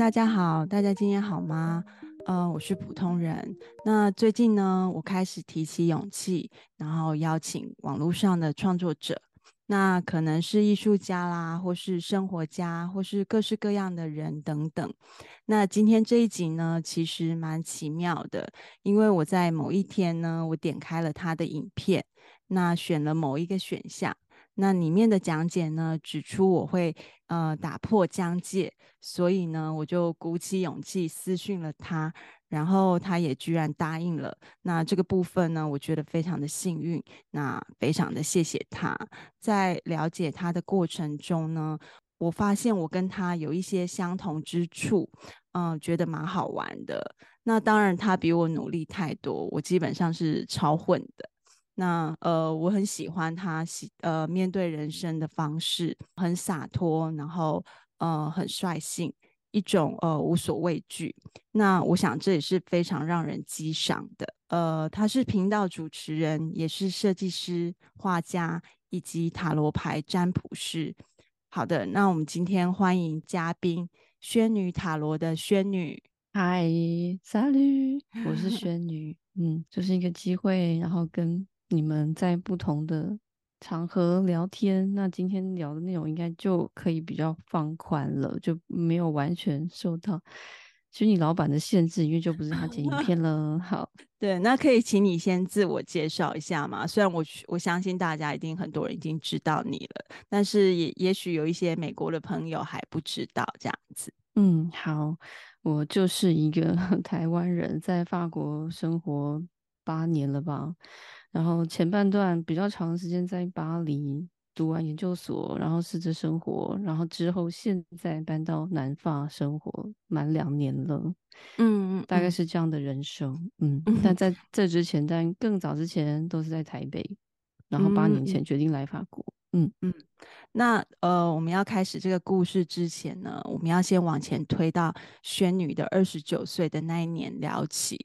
大家好，大家今天好吗？呃，我是普通人。那最近呢，我开始提起勇气，然后邀请网络上的创作者，那可能是艺术家啦，或是生活家，或是各式各样的人等等。那今天这一集呢，其实蛮奇妙的，因为我在某一天呢，我点开了他的影片，那选了某一个选项。那里面的讲解呢，指出我会呃打破疆界，所以呢，我就鼓起勇气私讯了他，然后他也居然答应了。那这个部分呢，我觉得非常的幸运，那非常的谢谢他。在了解他的过程中呢，我发现我跟他有一些相同之处，嗯、觉得蛮好玩的。那当然，他比我努力太多，我基本上是超混的。那呃，我很喜欢他喜呃面对人生的方式，很洒脱，然后呃很率性，一种呃无所畏惧。那我想这也是非常让人激赏的。呃，他是频道主持人，也是设计师、画家以及塔罗牌占卜师。好的，那我们今天欢迎嘉宾仙女塔罗的仙女。嗨，Salut，我是 轩女。嗯，就是一个机会，然后跟。你们在不同的场合聊天，那今天聊的内容应该就可以比较放宽了，就没有完全受到虚拟老板的限制，因为就不是他剪影片了。好，对，那可以请你先自我介绍一下嘛？虽然我我相信大家一定很多人已经知道你了，但是也也许有一些美国的朋友还不知道这样子。嗯，好，我就是一个 台湾人，在法国生活八年了吧。然后前半段比较长时间在巴黎读完研究所，然后试着生活，然后之后现在搬到南法生活满两年了，嗯嗯，大概是这样的人生，嗯，嗯，但在这之前，但更早之前都是在台北，然后八年前决定来法国，嗯。嗯，那呃，我们要开始这个故事之前呢，我们要先往前推到轩女的二十九岁的那一年聊起。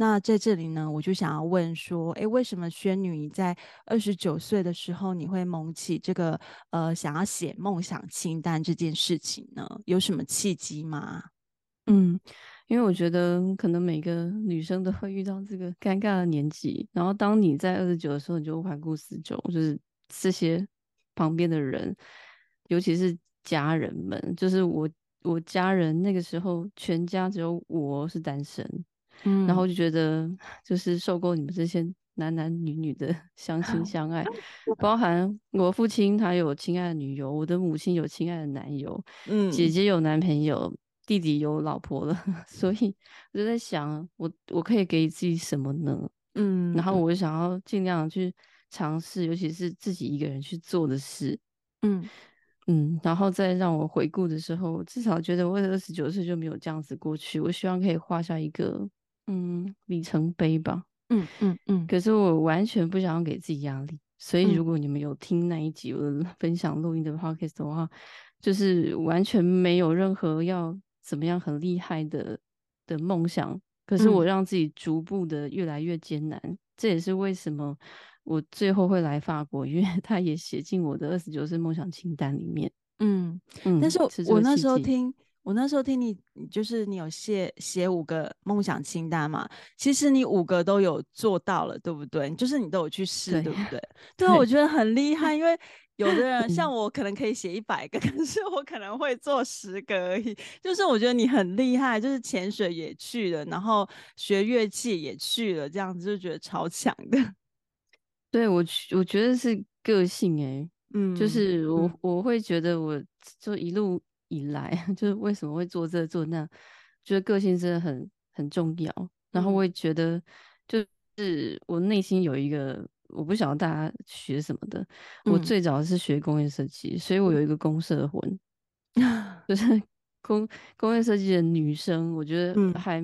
那在这里呢，我就想要问说，诶，为什么轩女你在二十九岁的时候，你会萌起这个呃想要写梦想清单这件事情呢？有什么契机吗？嗯，因为我觉得可能每个女生都会遇到这个尴尬的年纪，然后当你在二十九的时候，你就环顾四周，就是这些旁边的人，尤其是家人们，就是我我家人那个时候全家只有我是单身。嗯，然后就觉得就是受够你们这些男男女女的 相亲相爱，包含我父亲他有亲爱的女友，我的母亲有亲爱的男友，嗯，姐姐有男朋友，弟弟有老婆了，所以我就在想，我我可以给自己什么呢？嗯，然后。我想要尽量去尝试，尤其是自己一个人去做的事，嗯。嗯，然后再让我回顾的时候，至少觉得我二十九岁就没有这样子过去，我希望可以画下一个。嗯，里程碑吧。嗯嗯嗯。可是我完全不想要给自己压力，所以如果你们有听那一集我的 分享录音的 podcast 的话，就是完全没有任何要怎么样很厉害的的梦想。可是我让自己逐步的越来越艰难，嗯，这也是为什么我最后会来法国，因为 他也写进我的二十九岁梦想清单里面。嗯嗯。但是我，我那时候听。我那时候听你，就是你有写写五个梦想清单嘛？其实你五个都有做到了，对不对？就是你都有去试，对，对不对？对啊，我觉得很厉害，因为有的人像我，可能可以写一百个，可是我可能会做十个而已。就是我觉得你很厉害，就是潜水也去了，然后学乐器也去了，这样子就觉得超强的。对，我，我觉得是个性诶、欸，嗯，就是我我会觉得我就一路。以来 就是为什么会做这做那，觉得个性真的很很重要。然后我也觉得，就是我内心有一个，我不晓得大家学什么的。我最早是学工业设计，所以我有一个公社魂，就是 工工业设计的女生，我觉得还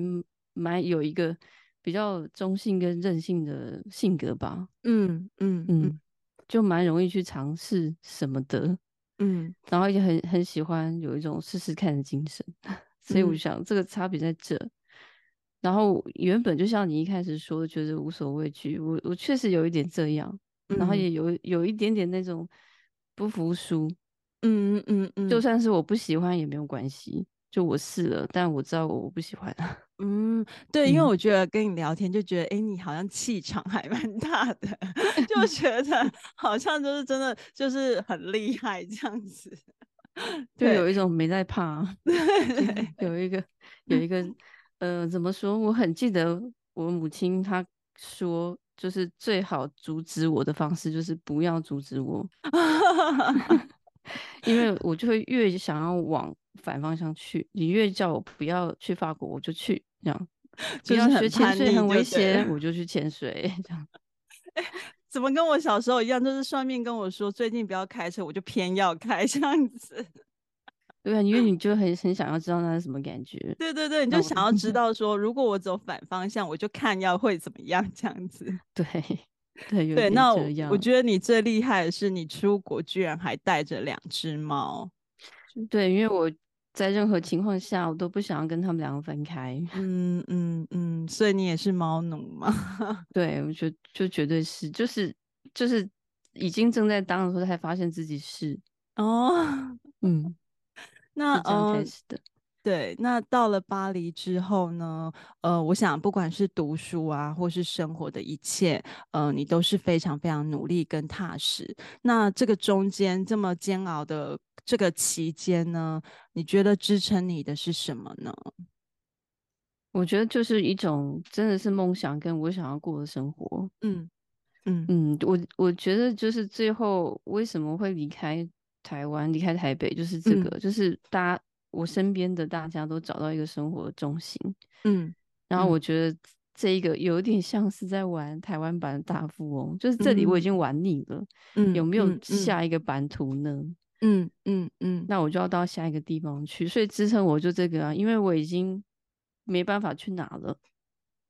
蛮有一个比较中性跟任性的性格吧。嗯嗯嗯，就蛮容易去尝试什么的。嗯，然后也很很喜欢有一种试试看的精神，所以我想这个差别在这。嗯、然后原本就像你一开始说的，觉得无所畏惧，我我确实有一点这样，嗯、然后也有有一点点那种不服输。嗯嗯嗯，就算是我不喜欢也没有关系。就我试了，但我知道我不喜欢。嗯，对，因为我觉得跟你聊天就觉得，哎、嗯，你好像气场还蛮大的，就觉得好像就是真的就是很厉害这样子，就有一种没在怕。对，有一个有一个，呃，怎么说？我很记得我母亲她说，就是最好阻止我的方式就是不要阻止我，因为我就会越想要往。反方向去，你越叫我不要去法国，我就去。这样，不要学潜水很危险，我就去潜水。这样，哎，怎么跟我小时候一样？就是算命跟我说最近不要开车，我就偏要开这样子。对啊，因为你就很很想要知道那是什么感觉。对对对，你就想要知道说，如果我走反方向，我就看要会怎么样这样子。对对 对，那我，我觉得你最厉害的是你出国居然还带着两只猫。对，因为我。在任何情况下，我都不想要跟他们两个分开。嗯嗯嗯，所以你也是猫奴吗？对，我觉得就绝对是，就是就是已经正在当的时候才发现自己是哦。嗯，那这样开始的。对，那到了巴黎之后呢？呃，我想不管是读书啊，或是生活的一切，呃，你都是非常非常努力跟踏实。那这个中间这么煎熬的这个期间呢，你觉得支撑你的是什么呢？我觉得就是一种真的是梦想，跟我想要过的生活。嗯嗯嗯，我我觉得就是最后为什么会离开台湾，离开台北，就是这个，嗯、就是大家。我身边的大家都找到一个生活的重心，嗯，然后我觉得这一个有点像是在玩台湾版的大富翁，就是这里我已经玩腻了，嗯，有没有下一个版图呢？嗯嗯嗯，那我就要到下一个地方去，所以支撑我就这个啊，因为我已经没办法去哪了，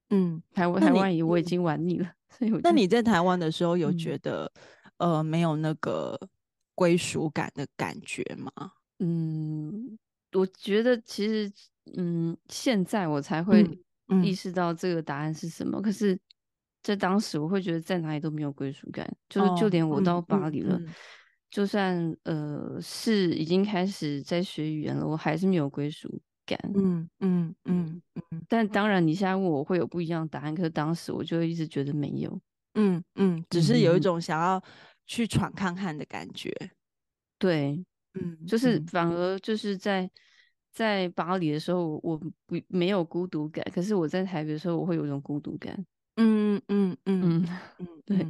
嗯，台湾台湾也我已经玩腻了，所以我。那你在台湾的时候有觉得、嗯、呃没有那个归属感的感觉吗？嗯。我觉得其实，嗯，现在我才会意识到这个答案是什么。嗯嗯、可是，在当时，我会觉得在哪里都没有归属感。就是，就连我到巴黎了，就算呃是已经开始在学语言了，我还是没有归属感。嗯嗯嗯嗯。但当然，你现在问我会有不一样的答案，可是当时我就一直觉得没有。嗯嗯，只是有一种想要去闯看看的感觉。对。嗯，就是反而就是在在巴黎的时候，我不没有孤独感，可是我在台北的时候，我会有一种孤独感。嗯嗯嗯嗯嗯，对，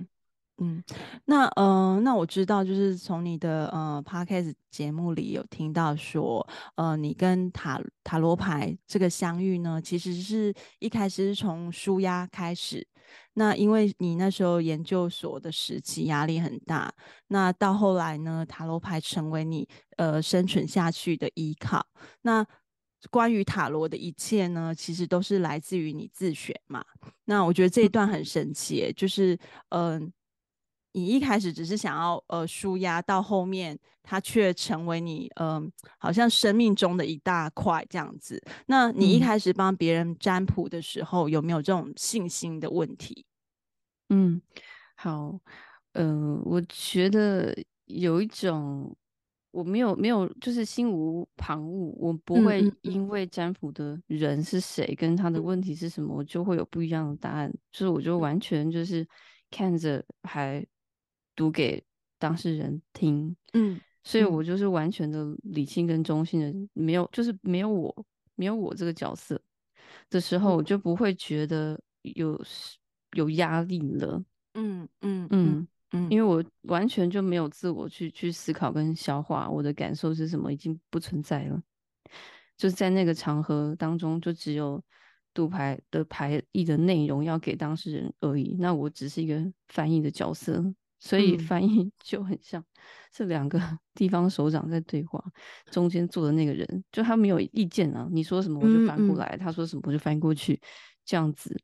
嗯，那呃，那我知道，就是从你的呃 Podcast 节目里有听到说，呃，你跟塔塔罗牌这个相遇呢，其实是一开始是从舒压开始。那因为你那时候研究所的时期压力很大，那到后来呢，塔罗牌成为你呃生存下去的依靠。那关于塔罗的一切呢，其实都是来自于你自学嘛。那我觉得这一段很神奇，就是嗯。呃你一开始只是想要呃舒压，到后面它却成为你嗯、呃、好像生命中的一大块这样子。那你一开始帮别人占卜的时候，嗯、有没有这种信心的问题？嗯，好，嗯、呃，我觉得有一种我没有没有就是心无旁骛，我不会因为占卜的人是谁跟他的问题是什么，我就会有不一样的答案。就是我就完全就是看着还。读给当事人听，嗯，所以我就是完全的理性跟中性的，没有就是没有我没有我这个角色的时候，我就不会觉得有有压力了，嗯嗯嗯嗯，因为。我完全就没有自我去去思考跟消化我的感受是什么，已经不存在了，就是在那个场合当中，就只有读牌的牌意的内容要给当事人而已，那我只是一个翻译的角色。所以翻译 就很像是两个 地方首长在对话，中间坐的那个人就他没有意见啊，你说什么我就翻过来，嗯嗯、他说什么我就翻过去，这样子。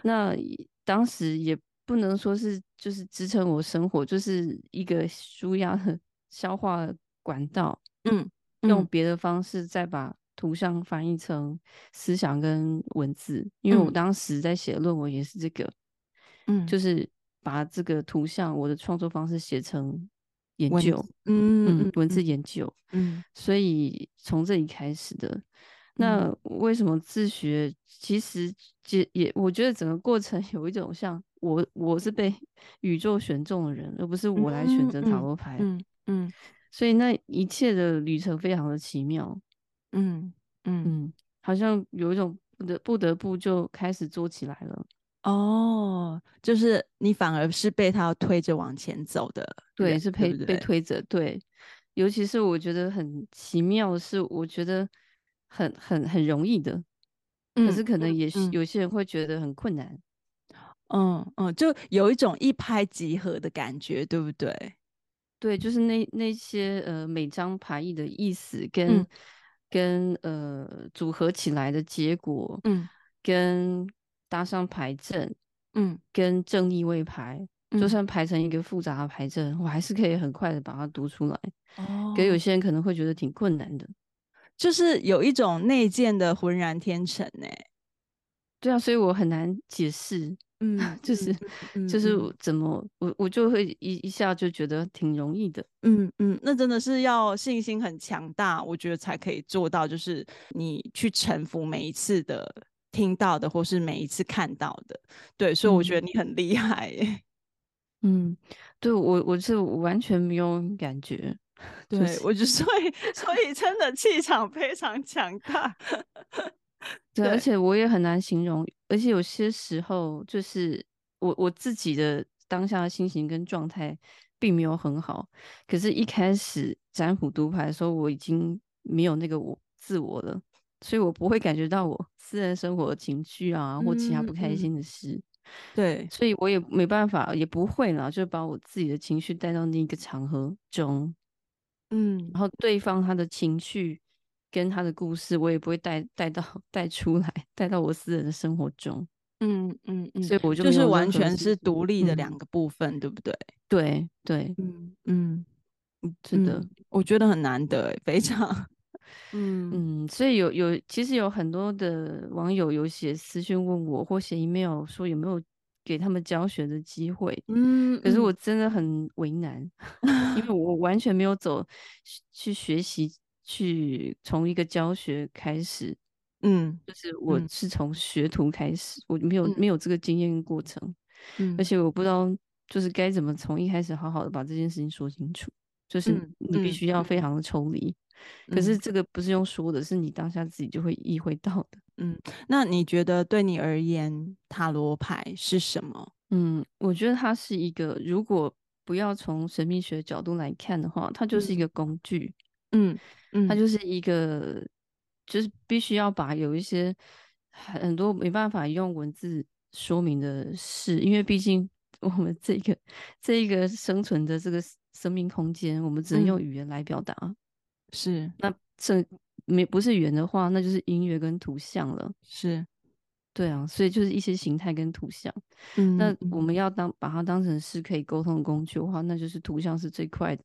那当时也不能说是就是支撑我生活，就是一个舒压的消化管道。嗯，嗯用别的方式再把图像翻译成思想跟文字，因为我当时在写论文也是这个，嗯，就是。把这个图像，我的创作方式写成研究，嗯文字研究，嗯，所以从这里开始的。那为什么自学？其实也也，我觉得整个过程 有一种像我，我是被 宇宙选中的人，而不是我来选择塔罗牌。嗯嗯，所以那一切的旅程非常的奇妙。嗯嗯嗯，好像有一种不得不得不就开始做起来了。哦，就是你反而是被他推着往前走的，对，是被被推着。对，尤其是我觉得很奇妙的是，我觉得。很很很容易的，可是可能也是有些人会觉得很困难。嗯嗯，嗯，就有一种一拍即合的感觉，对不对？对，就是那那些呃每张牌意的意思跟、嗯、跟呃组合起来的结果，嗯，跟搭上牌阵，嗯，跟正逆位牌，嗯、就算排成一个复杂的牌阵，我还是可以很快的把它读出来。哦，可有些人可能会觉得挺困难的。就是有一种内建的浑然天成呢，对啊，所以我很难解释，嗯，就是、嗯、就是怎么、嗯、我我就会一一下就觉得挺容易的，嗯嗯，那真的是要信心很强大，我觉得才可以做到，就是你去臣服每一次的听到的或是每一次看到的，对，所以我觉得你很厉害耶，嗯，对我我是完全没有感觉。对，就是、我就 所以所以真的气场非常强大，对，而且我也很难形容，而且有些时候就是我我自己的当下的心情跟状态并没有很好，可是一开始占卜读牌的时候，我已经没有那个我自我了，所以我不会感觉到我私人生活的情绪啊或其他不开心的事，嗯、对，所以我也没办法，也不会啦，就把我自己的情绪带到那个场合中。嗯，然后对方他的情绪跟他的故事，我也不会带带到带出来，带到我私人的生活中。嗯嗯嗯，所以我就就是完全是独立的两个部分，嗯、对不对？对对，嗯嗯，真的、嗯，我觉得很难得，非常。嗯。嗯，所以有有其实有很多的网友有写私讯问我，或写 email 说有没有给他们教学的机会，嗯，可是我真的很为难，嗯、因为我完全没有走去学习，去从一个教学开始，嗯，就是我是从学徒开始，嗯、我没有没。有这个经验过程，嗯，而。且我不知道就是该怎么从一开始好好的把这件事情说清楚，就是你必须要非。常的抽离，嗯、可是这个不是用说的，是你当下自己就会意会到的。嗯，那你觉得对你而言，塔罗牌是什么？嗯，我觉得它是一个，如果不要从神秘学角度来看的话，它就是一个工具。嗯嗯，它就是一个，就是必须要把有一些很多没办法用文字说明的事，因为毕竟我们这个这一个生存的这个生命空间，我们只能用语言来表达。嗯、是，那这。没不是语言的话，那就是音乐跟图像了。是，对啊，所以就是一些形态跟图像。嗯，那我们要当把它当成是可以沟通的工具的话，那就是图像是最快的。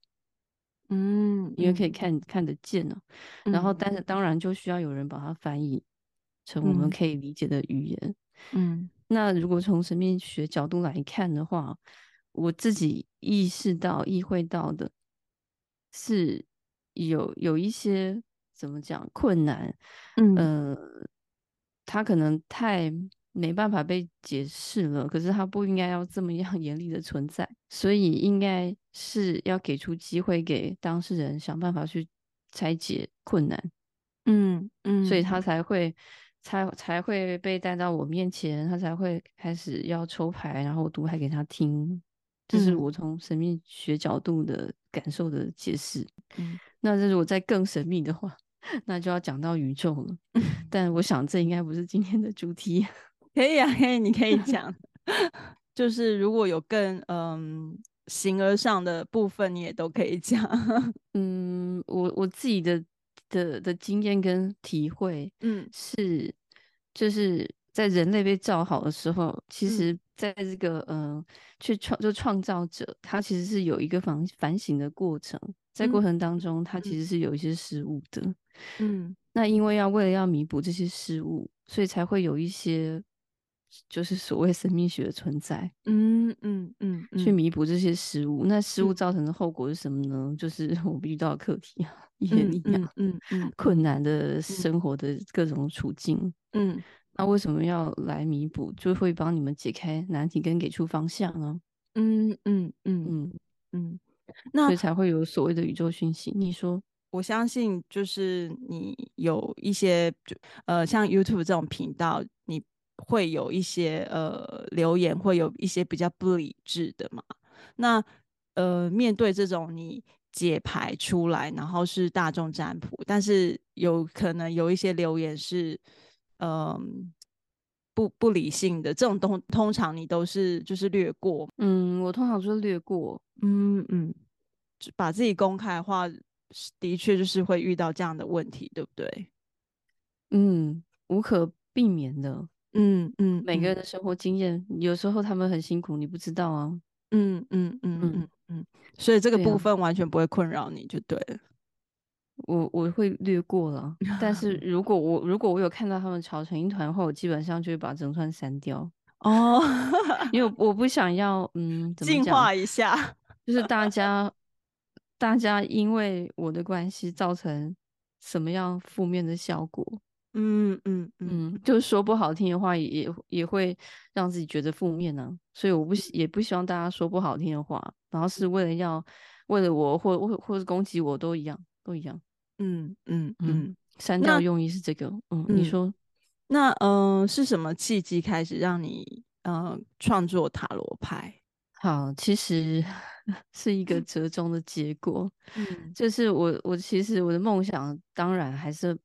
嗯，因为可以看、嗯、看得见呢、啊。然后，但是当然就需要有人把它翻译成我们可以理解的语言。嗯，那如果从神秘学角度来看的话，我自己意识到、意会到的是有有一些。怎么讲困难？嗯，呃，他可能太没办法被解释了。可是他不应该要这么样 严厉的存在，所以应该是要给出机会给当事人想办法去拆解困难。嗯嗯，所以他才会才才会被带到我面前，他才会开始要抽牌，然后我读牌给他听。这是我从神秘学角度的感受的解释。嗯，那这如果再更神秘的话。那就要讲到宇宙了，但我想这应该不是今天的主题。可以啊，可以，你可以讲。就是如果有更嗯形而上的部分，你也都可以讲。嗯，我我自己的的的经验跟体会，嗯，是就是在人类被造好的时候，其实在这个嗯去创就创造者，他其实是有一个反反省的过程，在过程当中，他其实是有一些失误的。嗯，那因为要为了要弥补这些失误，所以才会有一些就是所谓生命学的存在，嗯嗯嗯，去弥补这些失误。那失误造成的后果是什么呢？就是我们遇到的课题啊，也一样，嗯嗯，困难的生活的各种处境，嗯，那为什么要来弥补？就会帮你们解开难题跟给出方向呢？嗯嗯嗯嗯嗯，那所以才会有所谓的宇宙讯息。你说？我相信，就是你有一些，呃，像 YouTube 这种频道，你会有一些呃留言，会有一些比较不理智的嘛。那呃，面对这种你解牌出来，然后是大众占卜，但是有可能有一些留言是，嗯、呃，不不理性的，这种通通常你都是就是略过。嗯，我通常就是略过。嗯嗯，把自己公开的话。的确就是会遇到这样的问题，对不对？嗯，无可避免的。嗯嗯，每个人的生活经验，嗯、有时候他们很辛苦，你不知道啊。嗯嗯嗯嗯嗯，所以这个部分完全不会困扰你就对了。我我会略过了，但是 如果我如果我有看到他们吵成一团的话，我基本上就会把整串删掉。哦，因为 我不想要嗯，怎么讲？净化一下，就是大 家。大家因为我的关系造成什么样负面的效果？嗯嗯嗯，就是说不好听的话也，也也会让自己觉得负面呢、啊。所以我不也不希望大家说不好听的话，然后是为了要为了我或或或是攻击我都一样都一样。嗯嗯嗯，删掉用意是这个。嗯，嗯，你说那嗯、呃、是什么契机开始让你嗯创作塔罗牌？好，其实。是一个折中的结果，嗯，就是我我其实我的梦想当然还是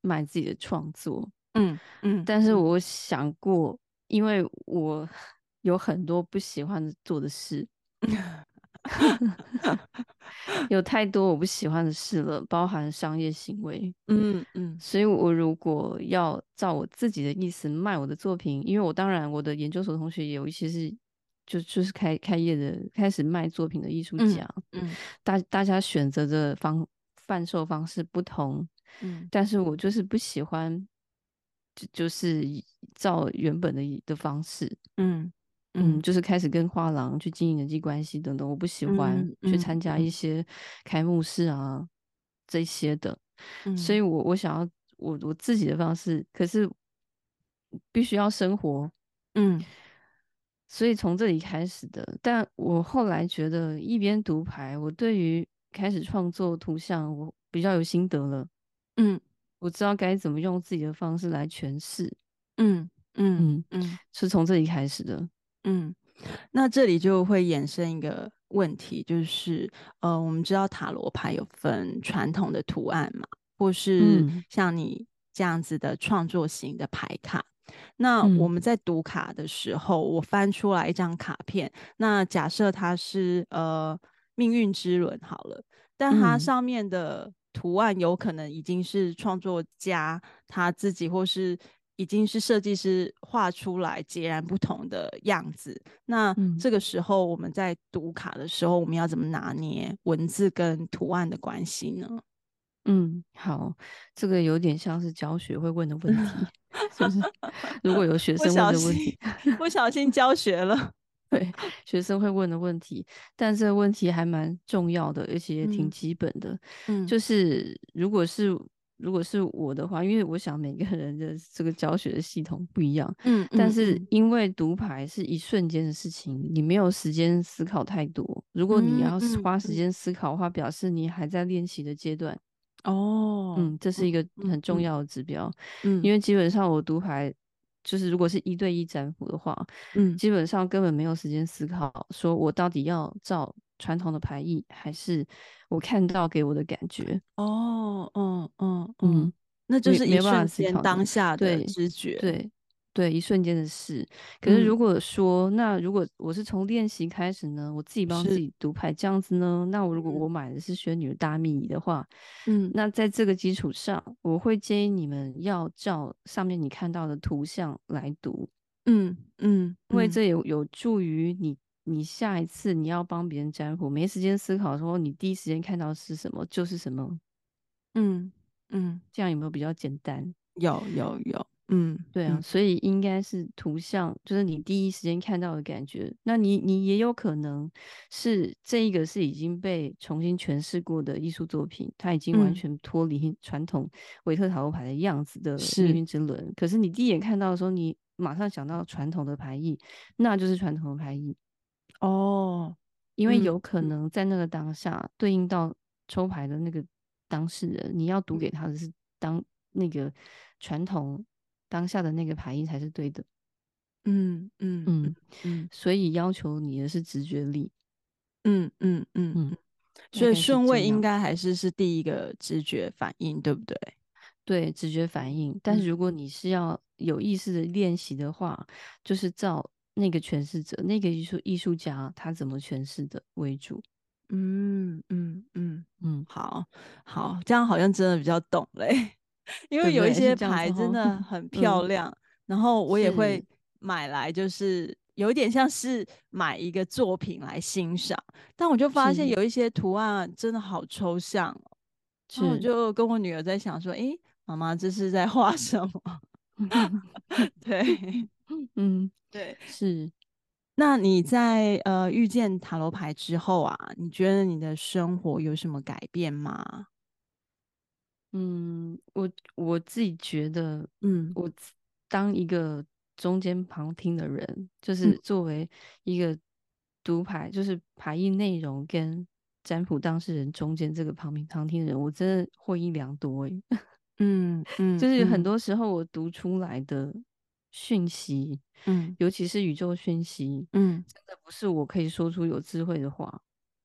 卖自己的创作，嗯嗯，但是我想过，因为我 有很多不喜欢做的事，有太多我不喜欢的事了，包含商业行为，嗯嗯，所以我如果要照我自己的意思卖我的作品，因为我当然我的研究所同学也有一些是。就就是开开业的，开始卖作品的艺术家，嗯，嗯大大家选择的方贩售方式不同，嗯，但是我就是不喜欢，就就是照原本的的方式，嗯嗯，嗯，就是开始跟画廊去经营人际关系等等，我不喜欢去参加一些开幕式啊、嗯、这些的，嗯、所以我我想要我我自己的方式，可是必须要生活，嗯。所以从这里开始的，但我后来觉得一边读牌，我对于开始创作图像，我比较有心得了。嗯，我知道该怎么用自己的方式来诠释。嗯嗯嗯，嗯是从这里开始的。嗯，那这里就会衍生一个问题，就是呃，我们知道塔罗牌有分传统的图案嘛，或是像你这样子的创作型的牌卡。那我们在读卡的时候，嗯、我翻出来一张卡片。那假设它是呃命运之轮好了，但它上面的图案有可能已经是创作家他自己，或是已经是设计师画出来截然不同的样子。那这个时候我们在读卡的时候，我们要怎么拿捏文字跟图案的关系呢？嗯，好，这个有点像是教学会问的问题，是不是？如果有学生问的问题，不小心，教学了，对，学生会问的问题，但这个问题还蛮重要的，而且也挺基本的。嗯，就是如果是如果是我的话，因为我想每个人的这个教学的系统不一样，嗯，但是因为读牌是一瞬间的事情，你没有时间思考太多。如果你要花时间思考的话，表示你还在练习的阶段。哦，嗯，这是一个很重。要的指标，嗯，因为基本上我读牌，就是如果是一对一占卜的话，嗯，基本上根本没有时间思考，说我到底要照传统的牌意，还是我看到给我的感觉。哦，嗯嗯嗯，那就是一瞬间当下的直觉，对。对对，一瞬间的事。可是如果说，嗯、那如果我是从练习开始呢，我自己帮自己读牌这样子呢，那我如果我买的是玄女的大秘仪的话，嗯，那在这个基础上，我会建议你们要照上面你看到的图像来读，嗯嗯，因为这有有助于你，你下一次你要帮别人占卜，没时间思考的时候，你第一时间看到是什么就是什么，嗯嗯，这样有没有比较简单？有有有。有有嗯，对啊，嗯、所以应该是图像，就是你第一时间看到的感觉。那你你也有可能是这一个是已经被重新诠释过的艺术作品，它已经完全脱离传统维特塔罗牌的样子的命运之轮。可是你第一眼看到的时候，你马上想到传统的牌意，那就是传统的牌意哦，因为有可能在那个当下对应到抽牌的那个当事人，你要读给他的是当那个传统。当下的那个牌意才是对的，嗯嗯嗯嗯，所以要求你的是直觉力，嗯嗯嗯嗯，所以顺位应该还是是第一个直觉反应，对不对？对，直觉反应。但是如果你是要有意识的练习的话，嗯、就是照那个诠释者、那个艺术艺术家他怎么诠释的为主。嗯嗯嗯嗯，好好，这样好像真的比较懂嘞。因为有一些牌真的很 漂亮，嗯、然后我也会买来，就是有一点像是买一个作品来欣赏。但我就发现有一些图案真的好抽象，然后我就跟我女儿在想说：“哎，妈妈这是在画什么？” 对，嗯，对，是。那你在呃遇见塔罗牌之后啊，你觉得你的生活有什么改变吗？嗯，我我自己觉得，嗯，我当一个中间旁听的人，就是作为一个读牌，就是牌意内容跟占卜当事人中间这个旁听旁听的人，我真的获益良多诶。嗯嗯，就是很多时候我读出来的讯息，嗯，尤其是宇宙讯息，嗯，真的不是我可以说出有智慧的话，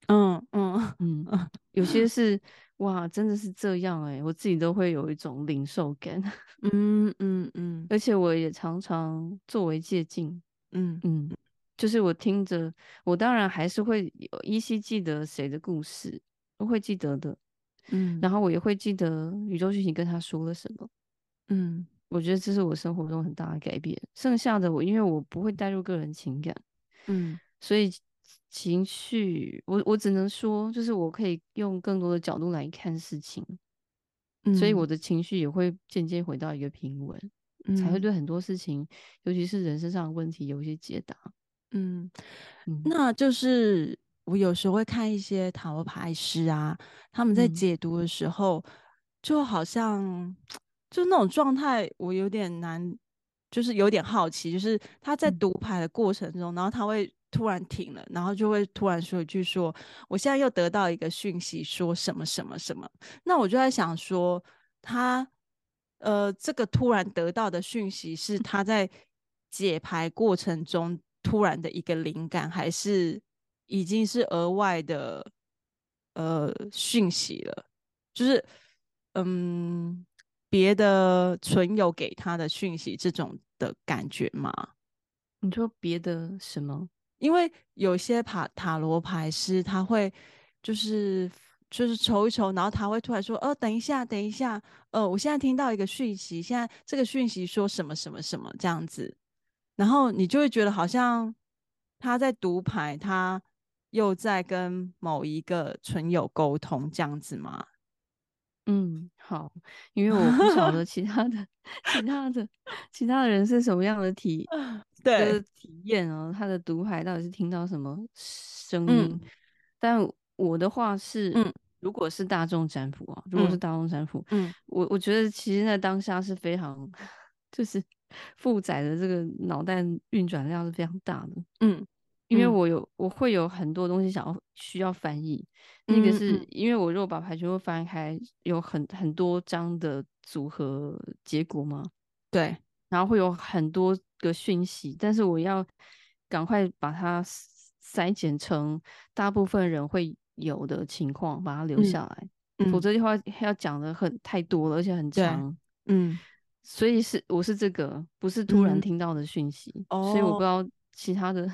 嗯嗯。嗯，有些是。哇，真的是这样哎、欸！我自己都会有一种领受感，嗯 嗯嗯，而。且我也常常作为借镜，嗯。嗯，就是我听着，我当然还是会有依稀记得谁的故事，我会记得的，嗯，然后我也会记得宇宙讯息跟他说了什么，嗯，我觉得这是我生活中很大的改变。剩下的我，因为我不会带入个人情感，嗯，所以。情绪，我我只能说，就是我可以用更多的角度来看事情，嗯、所以我的情绪也会渐渐回到一个平稳，嗯、才会对很多事情，尤其是人身上的问题有一些解答。嗯，嗯，那就是我有时候会看一些塔罗牌师啊，他们在解读的时候，嗯、就好像就那种状态，我有点难，就是有点好奇，就是他在读牌的过程中，嗯、然后他会。突然停了，然后就会突然说一句说：“说我现在又得到一个讯息，说什么什么什么。”那我就在想说，他呃，这个突然得到的讯息是他在解牌过程中突然的一个灵感，还是已经是额外的呃讯息了？就是嗯，别的存有给他的讯息这种的感觉吗？你说别的什么？因为有些塔塔罗牌师他会就是就是抽一抽，然后他会突然说：“呃，等一下，等一下，呃，我现在听到一个讯息，现在这个讯息说什么什么什么这样子。”然后你就会觉得好像他在读牌，他又在跟某一个存有沟通这样子吗？嗯，好，因为我不晓得其他的、其他的、其他的人是什么样的体。对，体验哦，他的读牌到底是听到什么声音？嗯、但我的话是，嗯、如果是大众占卜啊，如果是大众占卜，嗯，我我觉得其实在当下是非常，就是负载的这个脑袋运转量是非常大的，嗯，因为我有我会有很多东西想要需要翻译，嗯、那个是因为我如果把牌全部翻开，有很很多张的组合结果嘛，对，然后会有很多。个讯息，但是我要赶快把它筛减成大部分人会有的情况，把它留下来，嗯、否则的话要讲的很太多了，而且很长。嗯，所以是我是这个，不是突然听到的讯息，嗯、所以我不知道其他的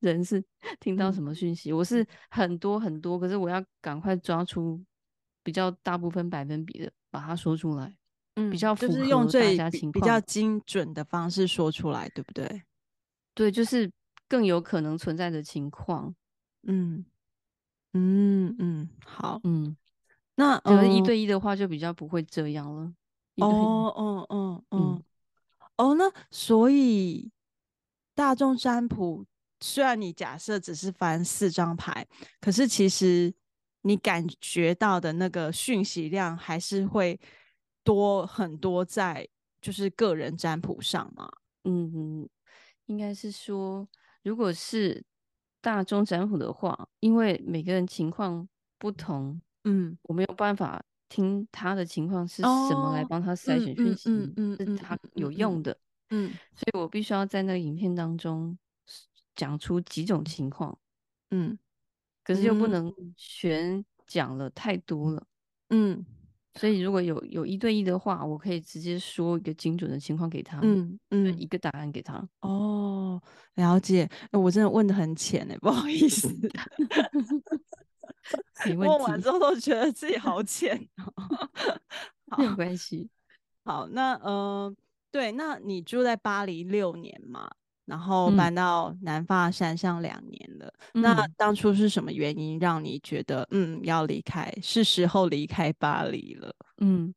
人是听到什么讯息。嗯、我是很多很多，可是我要赶快抓出比较大部分百分比的，把它说出来。嗯比较就是用最比较精准的方式说出来，对不对？对，就是更有可能存在的情况。嗯嗯嗯，好，嗯，那可能一对一的话就比较不会这样了。哦哦哦哦，哦，那所以大众占卜虽然你假设只是翻四张牌，可是其实你感觉到的那个讯息量还是会多很多在就是个人占卜上嘛？嗯，应该是说，如果是大众占卜的话，因为每个人情况不同，嗯，我没有办法。听他的情况是什么来帮他筛选讯息，嗯嗯，是他有用的，嗯，所以我必须要在那个影片当中讲出几种情况，嗯，可是又不能全讲了太多了，嗯，所以如果有有一对一的话，我可以直接说一个精准的情况给他，嗯嗯，一个答案给他。哦，了解，我真的问的很浅哎，不好意思。问完之后都觉得自己好浅，没有关系。好，那嗯、呃，对，那你住在巴黎六年嘛，然后搬到南法山上两年了。嗯、那当初是什么原因让你觉得嗯要离开，是时候离开巴黎了？嗯，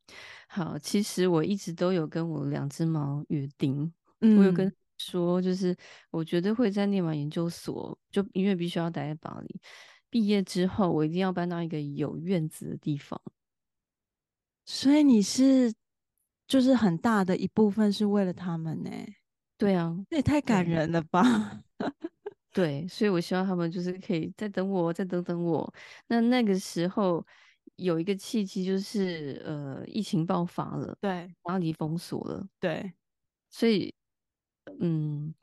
好，其实我一直都有跟我两只猫约定，嗯、我有跟说，就是我绝对会在念完研究所，就因为必须要待在巴黎。毕业之后，我一定要搬到一个有院子的地方。所以你是，就是很大的一部分是为了他们呢？对啊，这也太感人了吧！对，所以我希望他们就是可以再等我，再等等我。那那个时候有一个契机，就是呃，疫情爆发了，对，巴黎封锁了，对，所以嗯，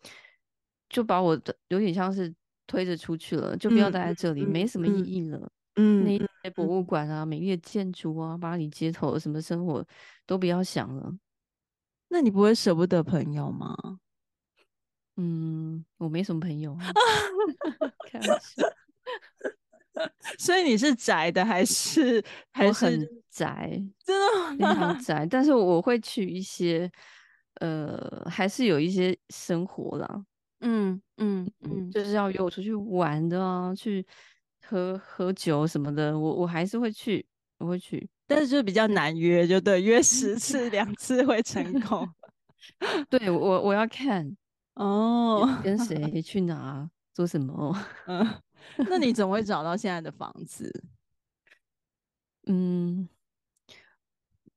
就把我的有点像是。推着出去了，就不要待在这里，嗯、没什么意义了。嗯，那些博物馆啊、嗯、美丽的建筑啊、巴黎街头什么生活都不要想了。那你不会舍不得朋友吗？嗯，我没什么朋友。开玩笑。所以你是宅的还是还是很宅？真的非常宅。但是我会去一些，呃，还是有一些生活啦。嗯嗯嗯，就是要约我出去玩的啊，去喝喝酒什么的，我我还是会去，我会去，但是就比较难约，就对，约十 次两次会成功。对，我我要看 哦，跟谁去哪做什么？嗯，那你怎么会找到现在的房子？嗯。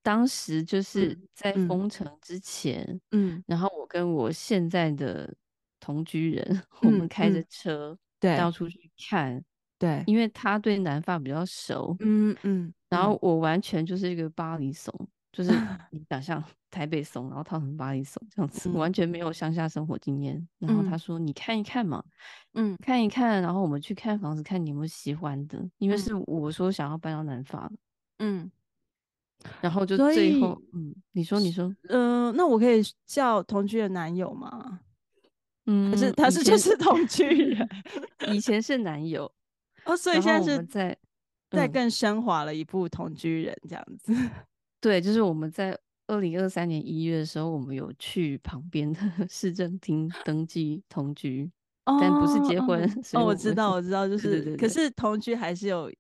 当时就是在封城之前，嗯，嗯，然后我跟我现在的同居人，嗯、我们开着车，对，到处去看，对，因为他对南法比较熟，嗯嗯，嗯然后我完全就是一个巴黎怂，嗯、就是 你想象台北怂，然后套成巴黎怂这样子，嗯、完全没有乡下生活经验。然后他说：“嗯、你看一看嘛，嗯，看一看，然后我们去看房子，看你有没有喜欢的，因为是我说想要搬到南法的，嗯。”然后就最后，嗯，你说，你说，嗯、呃，那我可以叫同居的男友吗？嗯，可是他是 就是同居人，以前是男友。哦，所以现在是在、嗯、在更升华了一步同居人这样子。对，就是我们在二零二三年一月的时候，我们有去旁边的 市政厅登记同居，哦、但不是结婚。哦，我，我知道，我知道，就是，可是同居还是有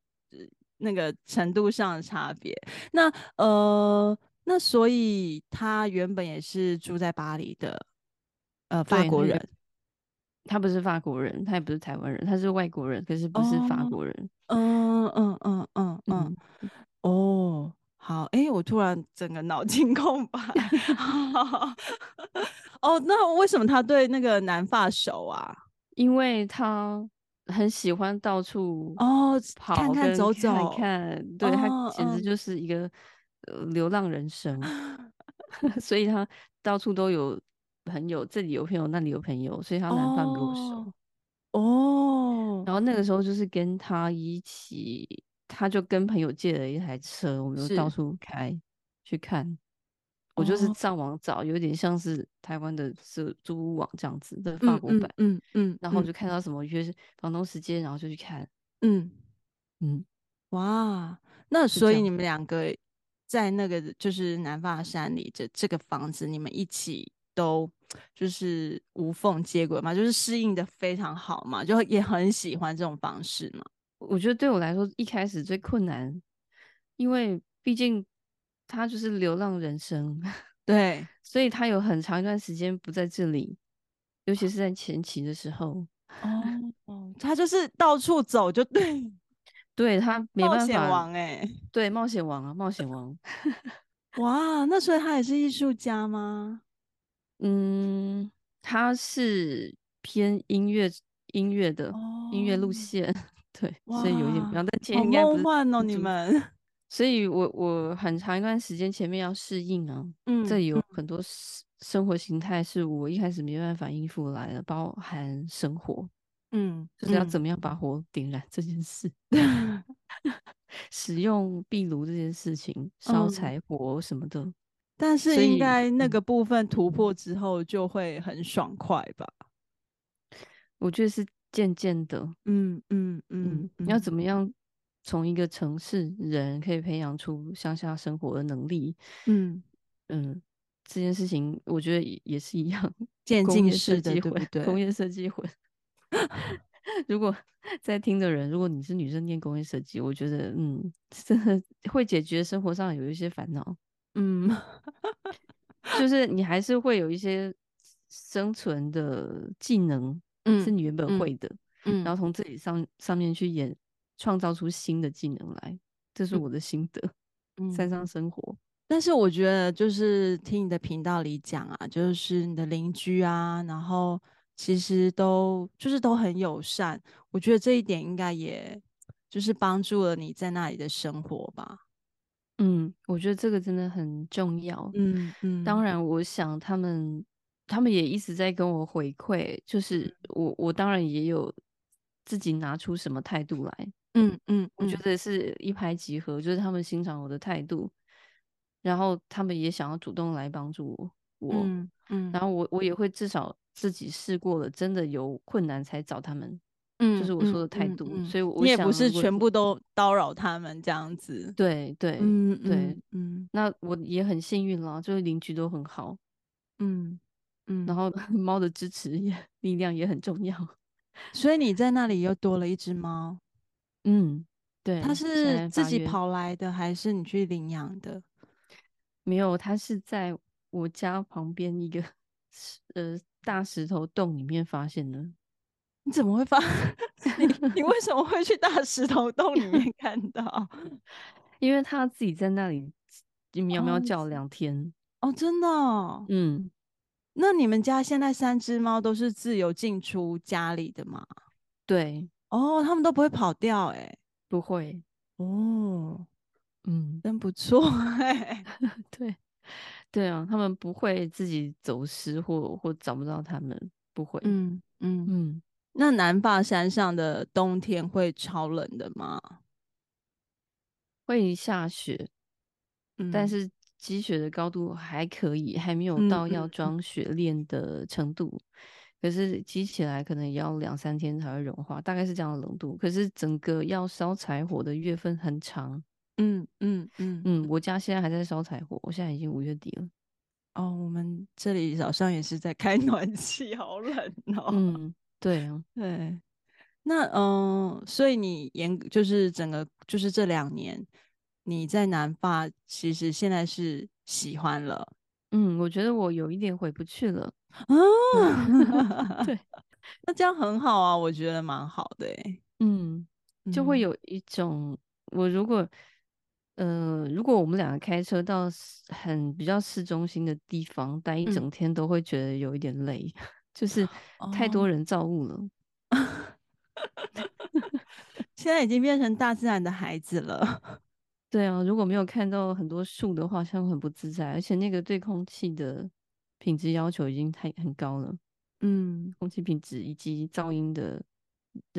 那个程度上的差别。那呃，那所以他原本也是住在巴黎的。呃，法国人，他不是法国人，他也不是台湾人，他是外国人，可是不是法国人。嗯嗯嗯嗯嗯。哦，好，哎、欸，我突然整个脑 筋空白。哦，那为什么他对那个南法熟啊？因为他很喜欢到处哦跑，看看走走，看看，对，他简直就是一个流浪人生 所以他到处都有。朋友这里有朋友，那里有朋友，所以他南方比我熟。哦，然后那个时候就是跟他一起，他就跟朋友借了一台车，我们就到处开去看。我就是上网找，有点像是台湾的租租屋网这样子的法国版。嗯嗯，嗯嗯然后就看到什么约房东时间，然后就去看。嗯嗯，哇，那所以你们两个在那个就是南法山里这这个房子，你们一起。都就是无缝接轨嘛，就是适应的非常好嘛，就也很喜欢这种方式嘛。我觉得对我来说一开始最困难，因为毕竟他就是流浪人生，对，所以他有很长一段时间不在这里，尤其是在前期的时候。哦哦，他就是到处走，就对，对他 没办法。冒险王哎、欸，对，冒险王啊，冒险王。哇，那所以他也是艺术家吗？嗯，他是偏音乐音乐的、哦、音乐路线，对，所以有一点不一样。但前面应该不梦幻哦，你们。所以我我很长一段时间前面要适应啊，嗯，这有很多生活形态是我一开始没办法应付来的，包含生活，嗯，就是要怎么样把火点燃这件事，嗯、使用壁炉这件事情，烧柴火什么的。嗯、但是应该那个部分突破之后就会很爽快吧？我觉得是渐渐的，嗯嗯嗯，你要怎么样？从一个城市人可以培养出乡下生活的能力，嗯嗯，这件事情我觉得也是一样，渐进式的，对不对？工业设计魂。如果在听的人，如果你是女生念工业设计，我觉得嗯，真的会解决生活上有一些烦恼，嗯，就是你还是会有一些生存的技能，嗯，是你原本会的，嗯，然后从自己上上面去演。创造出新的技能来，这是我的心得。嗯，山上生活，但是我觉得就是听你的频道里讲啊，就是你的邻居啊，然后其实都就是都很友善。我觉得这一点应该也就是帮助了你在那里的生活吧。嗯，我觉得这个真的很重要。嗯嗯，当然，我想他们他们也一直在跟我回馈，就是我我当然也有自己拿出什么态度来。嗯嗯，我觉得是一拍即合，就是他们欣赏我的态度，然后他们也想要主动来帮助我，我，嗯，嗯，然后我我也会至少自己试过了，真的有困难才找他们，嗯，就是我说的态度，所以我想，你也不是全部都叨扰他们这样子，对对，嗯对，嗯，那我也很幸运啦，就是邻居都很好，嗯嗯，然后 猫的支持也 力量也很重要，所以你在那里又多了一只猫。嗯，对，它是自己跑来的，还是你去领养的？没有，它是在我家旁边一个 呃大石头洞里面发现的。你怎么会发？你你为什么会去大石头洞里面 看到？因为他自己在那里喵喵叫两天哦，真的哦？嗯，那你们家现在三只猫都是自由进出家里的吗？对。哦，他们都不会跑掉，哎，不会哦，嗯，真不错，哎，对，对啊，他们不会自己走失或或找不到他们，不会，嗯嗯嗯。那南霸山上的冬天会超冷的吗？会下雪，嗯，但是积雪的高度还可以，还没有到要装雪链的程度。嗯嗯嗯可是积起来可能也要两三天才会融化，大概是这样的冷度。可是整个要烧柴火的月份很长，嗯嗯嗯嗯，我家现在还在烧柴火，我现在已经五月底了。哦，我们这里早上也是在开暖气，好冷哦。嗯，对啊，对。那嗯，所以你严就是整个就是这两年你在南法，其实现在是喜欢了。嗯，我觉得我有一点回不去了。啊，对，那这样很好啊，我觉得蛮好的诶。嗯，就会有一种，我如果，呃，如果我们两个开车到很比较市中心的地方待一整天，都会觉得有一点累，嗯、就是太多人造物了。哦、现在已经变成大自然的孩子了。对啊，如果没有看到很多树的话，像很不自在，而且那个对空气的。品质要求已经太很高了，嗯，空气品质以及噪音的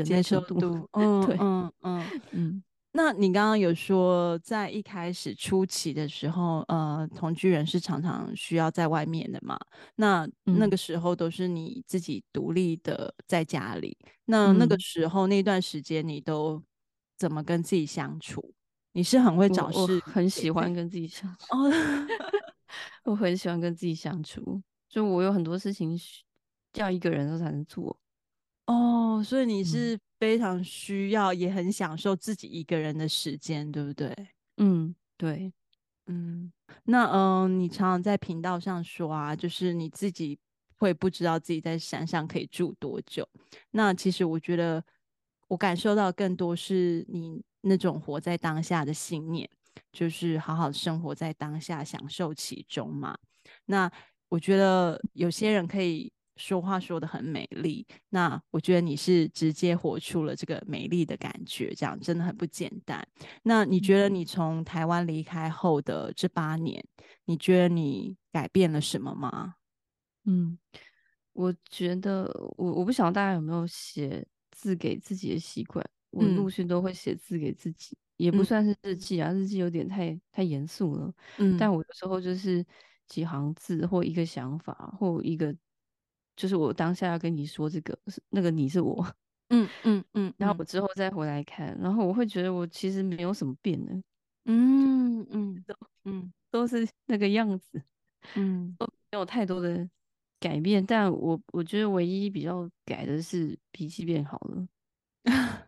接受度，嗯，对，嗯嗯嗯。那你刚刚有说，在一开始初期的时候，呃，同居人是常常需要在外面的嘛？那那个时候都是你自己独立的在家里，嗯、那那个时候那段时间你都怎么跟自己相处？你是很会找事，很喜欢跟自己相处。哦 我很喜欢跟自己相处，就我有很多事情要一个人都才能做。哦，所以你是非常需要，嗯、也很享受自己一个人的时间，对不对？嗯，对。嗯，那嗯、呃，你常常在频道上说啊，就是你自己会不知道自己在山上可以住多久。那其实我觉得，我感受到更多是你那种活在当下的信念，就是好好生活在当下，享受其中嘛。那我觉得有些人可以。说话说的很美丽，那我觉得你是直接活出了这个美丽的感觉，这样真的很不简单。那你觉得你从台湾离开后的这八年，你觉得你改变了什么吗？嗯，我觉得我我不晓得大家有没有写字给自己的习惯，我陆续都会写字给自己，嗯、也不算是日记啊，日记有点太太严肃了。嗯，但我有时候就是几行字或一个想法或一个。就是我当下要跟你说这个，是那个你是我，嗯嗯嗯，然后我之后再回来看，然后我会觉得我其实没有什么变的，嗯嗯都嗯都是那个样子，嗯都没有太多的改变，但我我觉得唯一比较改的是脾气变好了，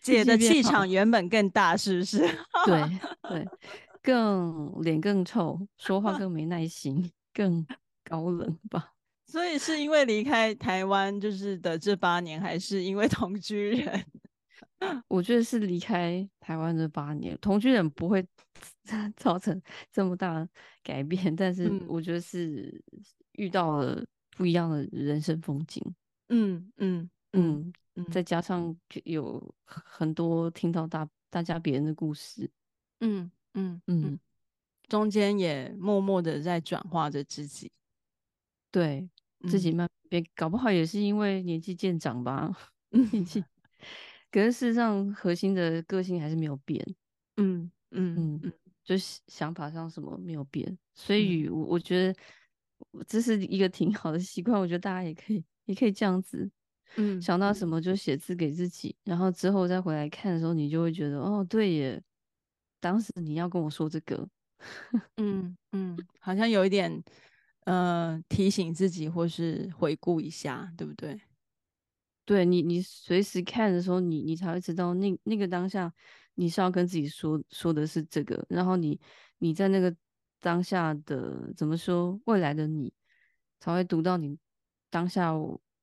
姐的气场原本更大，是不是？对对，更脸更臭，说话更没耐心，更。高冷吧，所以是因为离开台湾就是的这八年，还是因为同居人？我觉得是离开台湾这八年，同居人不会造 成这么大的改变，但是我觉得是遇到了不一样的人生风景。嗯嗯嗯嗯，再加上有很多听到大大家别人的故事。嗯嗯嗯，中间也默默的在转化着自己。对自己慢慢变，搞不好也是因为年纪渐长吧。年纪，可是事实上核心的个性还是没有变。嗯嗯嗯，就是想法上什么没有变，所以我我觉得这是一个挺好的习惯。我觉得大家也可以也可以这样子，嗯，想到什么就写字给自己，然后之后再回来看的时候，你就会觉得哦，对耶，当时你要跟我说这个，嗯嗯，好像有一点。呃，提醒自己或是回顾一下，对不对？对你，你随时看的时候，你你才会知道那那个当下你是要跟自己说说的是这个，然后你你在那个当下的怎么说，未来的你才会读到你当下，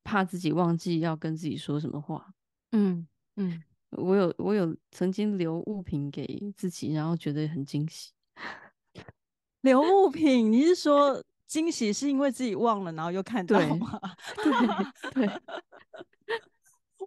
怕自己忘记要跟自己说什么话。嗯嗯，我有我有曾经留物品给自己，然后觉得很惊喜。留物品，你是说？惊喜是因为自己忘了，然后又看到吗？对，对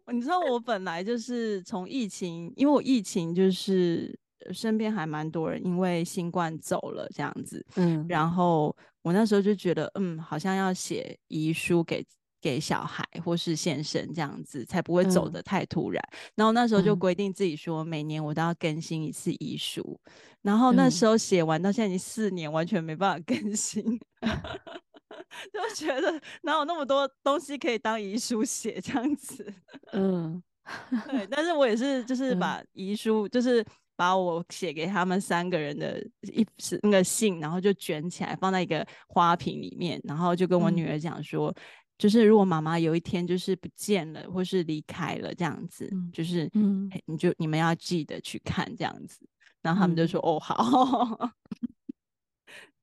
你知道我本来就是从疫情，因为我疫情就是身边还蛮多人因为新冠走了这样子，嗯，然后我那时候就觉得，嗯，好像要写遗书给。给小孩或是先生这样子，才不会走得太突然。嗯、然后那时候就规定自己说，每年我都要更新一次遗书。嗯、然后那时候写完到现在已经四年，完全没办法更新，嗯、就觉得哪有那么多东西可以当遗书写这样子。嗯，对。但是我也是，就是把遗书，嗯、就是把我写给他们三个人的一那个信，然后就卷起来放在一个花瓶里面，然后就跟我女儿讲说。嗯就是如果妈妈有一天就是不见了，或是离开了这样子，嗯、就是嗯，你就你们要记得去看这样子，然后他们就说、嗯、哦好，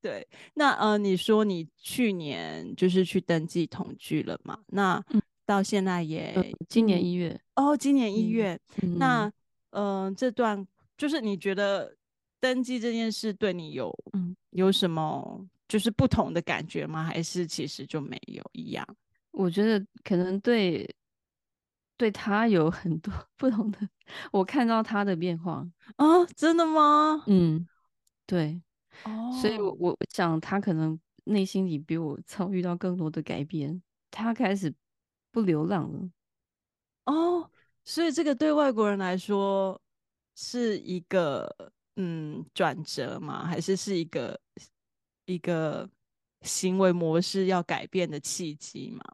对，那呃你说你去年就是去登记同居了嘛？那到现在也、嗯、今年一月、嗯、哦，今年一月，嗯、那嗯、呃、这段就是你觉得登记这件事对你有嗯有什么就是不同的感觉吗？还是其实就没有一样？我觉得可能对对他有很多 不同的，我看到他的变化啊，真的吗？嗯，对，哦，所以我我想他可能内心里比我遭遇到更多的改变，他开始不流浪了，哦，所以这个对外国人来说是一个嗯转折吗？还是是一个一个行为模式要改变的契机吗？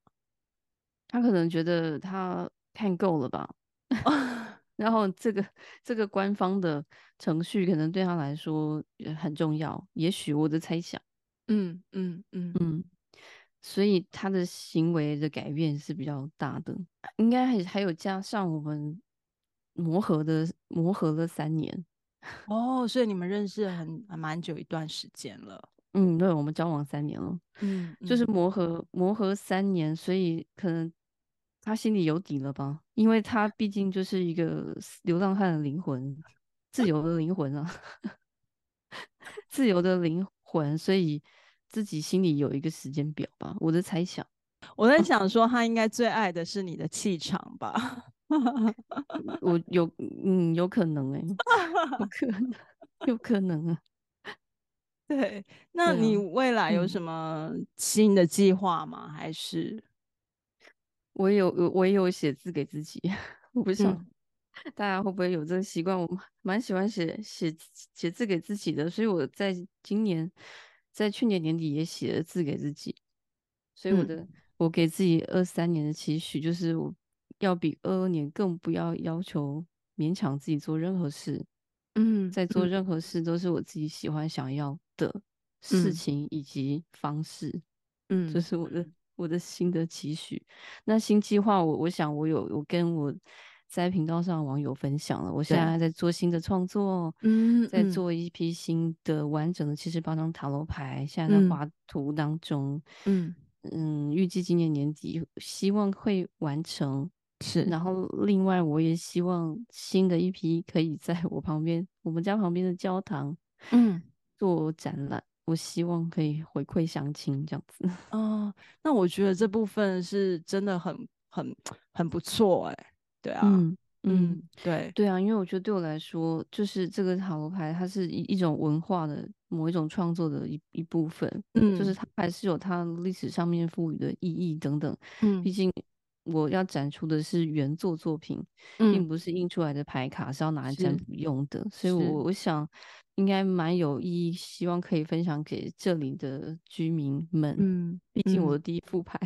他可能觉得他看够了吧，然后这个这个官方的程序可能对他来说也很重要，也许我的猜想，嗯嗯嗯。嗯，所以他的行为的改变是比较大的，应该还还有加上我们磨合的磨合了三年，哦，所以你们认识很还蛮久一段时间了。嗯，对，我们交往三年了。嗯，就是磨合磨合三年，所以可能他心里有底了吧？因为他毕竟就是一个流浪汉的灵魂，自由的灵魂啊，自由的灵魂，所以自己心里有一个时间表吧。我的猜想，我在想说，他应该最爱的是你的气场吧。我有嗯，有可能哎、欸，有可能，有可能啊。对，那你未来有什么新的计划吗？嗯、还是我有我我也有写字给自己，我不想、嗯、大家会不会有这个习惯？我蛮喜欢写写写字给自己的，所以我在今年在去年年底也写了字给自己。所以我的、嗯、我给自己二三年的期许就是我。要比二二年更不要要求勉强自己做任何事，嗯，在做任何事都是我自己喜欢想要的事情以及方式，嗯，这是我的我的新的期许。那新计划，我我想我有我跟我在频道上网友分享了，我现在在做新的创作，嗯，在做一批新的完整的七十八张塔罗牌，现在在画图当中，嗯嗯，预计今年年底希望会完成。是，然后另外我也希望新的一批可以在我旁边，我们家旁边的教堂，嗯，做展览。我希望可以回馈乡亲这样子。哦，那我觉得这部分是真的很很很不错哎。对啊，嗯，对对啊，因为我觉得对我来说，就是这个塔罗牌，它是一一种文化的某一种创作的一一部分。嗯，就是它还是有它历史上面赋予的意义等等。嗯，毕竟。我要展出的是原作作品，嗯、并不是印出来的牌卡，是要拿来占卜用的。所以我，我我想应该蛮有意义，希望可以分享给这里的居民们。嗯，毕竟我的第一副牌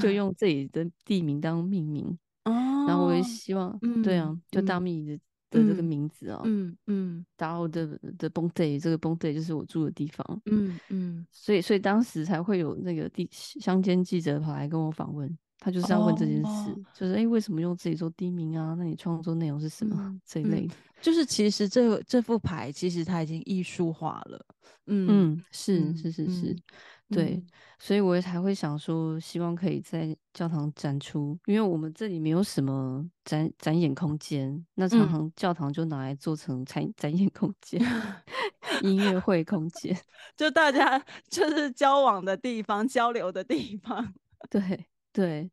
就用 自己的地名当命名。哦、嗯，然后我也希望，嗯、对啊，就大秘的的这个名字啊、哦，嗯嗯，然后的的 Bonday 这个 Bonday 就是我住的地方。嗯嗯，所以所以当时才会有那个地乡间记者跑来跟我访问。他就是要问这件事，哦、就是哎、欸，为什么用自己做第一名啊？那你创作内容是什么、嗯、这一类的？就是其实这这副牌其实它已经艺术化了。嗯嗯，是是是是，嗯、对，嗯、所以我也才会想说，希望可以在教堂展出，因为我们这里没有什么展展演空间，那常常教堂就拿来做成展展演空间、音乐会空间，就大家 就是交往的地方、交流的地方，对。对，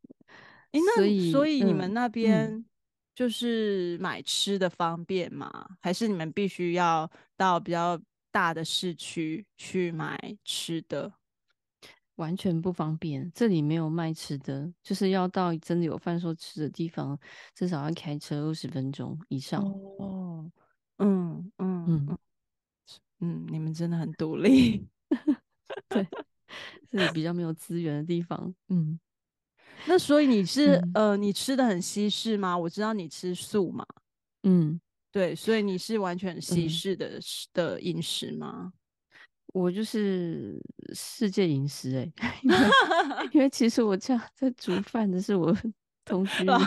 哎，那所以，所以你们那边就是买吃的方便吗？嗯、还是你们必须要到比较大的市区去买吃的？完全不方便，这里没有卖吃的，就是要到真的有贩售吃的地方，至少要开车二十分钟以上。哦，嗯嗯嗯嗯，你们真的很独立。对，这里比较没有资源的地方。嗯。那所以你是、嗯、呃，你吃的很西式吗？我知道你吃素嘛，嗯，对，所以你是完全西式的、嗯、的饮食吗？我就是世界饮食哎、欸，因为 因为其实我这样在煮饭的是我 同居人，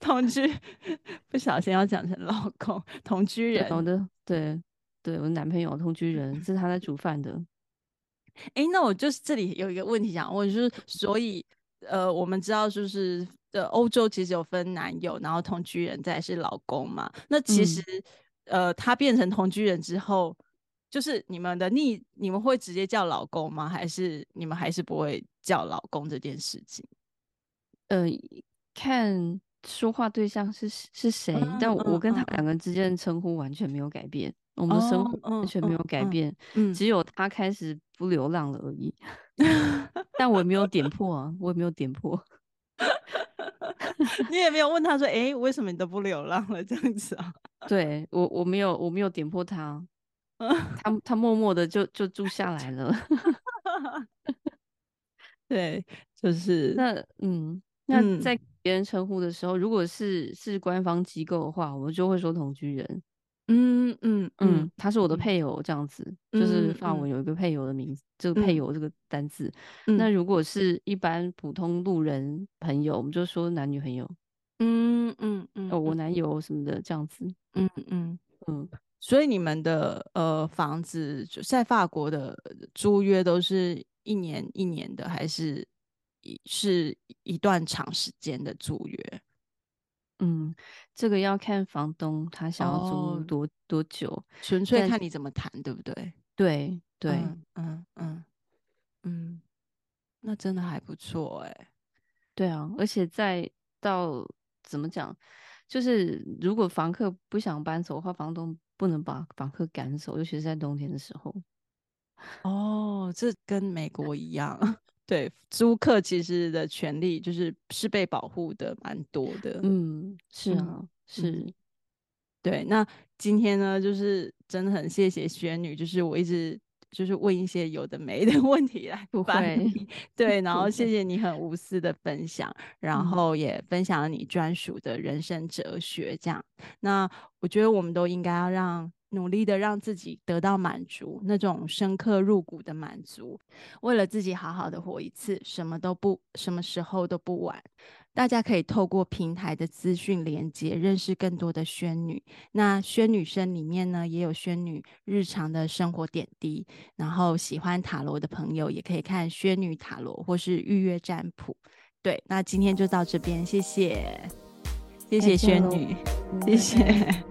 同居不小心要讲成老公同居人，我的对对，我男朋友同居人是他在煮饭的。哎、欸，那我就是这里有一个问题想问，就是所以。呃，我们知道就是呃，欧洲其实有分男友，然后同居人，再是老公嘛。那其实，嗯、呃，他变成同居人之后，就是你们的逆，你们会直接叫老公吗？还是你们还是不会叫老公这件事情？呃，看说话对象是是谁，嗯、但我跟他两个人之间的称呼完全没有改变，嗯、我们的生活完全没有改变，哦嗯嗯嗯、只有他开始不流浪了而已。但我也没有点破啊，我也没有点破。你也没有问他说：“哎、欸，为什么你都不流浪了？”这样子啊？对我，我没有，我没有点破他，他他默默的就就住下来了。对，就是那嗯，那在别人称呼的时候，嗯、如果是是官方机构的话，我们就会说同居人。嗯嗯嗯，他是我的配偶，这样子，嗯、就是法文有一个配偶的名字，这个、嗯、配偶这个单字。嗯、那如果是一般普通路人朋友，我们就说男女朋友。嗯嗯嗯，哦，我男友什么的这样子。嗯嗯嗯，所以你们的呃房子就在法国的租约都是一年一年的，还是一是一段长时间的租约？嗯，这个要看房东他想要租多、哦、多久，纯粹看你怎么谈，对不对？对对，嗯嗯嗯嗯，那真的还不错哎、欸。对啊，而且再到怎么讲，就是如果房客不想搬走的话，房东不能把房客赶走，尤其是在冬天的时候。哦，这跟美国一样，对，租客其实的权利就是是被保护的蛮多的。嗯，是啊，嗯、是、嗯。对，那今天呢，就是真的很谢谢轩女，就是我一直。就是问一些有的没的 问题来，不会，对，然后谢谢你很无私的分享，然后也分享了你专属的人生哲学，这样。那我觉得我们都应该要让努力的让自己得到满足，那种深刻入骨的满足，为了自己好好的活一次，什么都不，什么时候都不晚。大家可以透过平台的资讯连接，认识更多的轩女。那轩女生里面呢，也有轩女日常的生活点滴。然后喜欢塔罗的朋友，也可以看轩女塔罗或是预约占卜。对，那今天就到这边，谢谢，谢谢轩女，谢谢。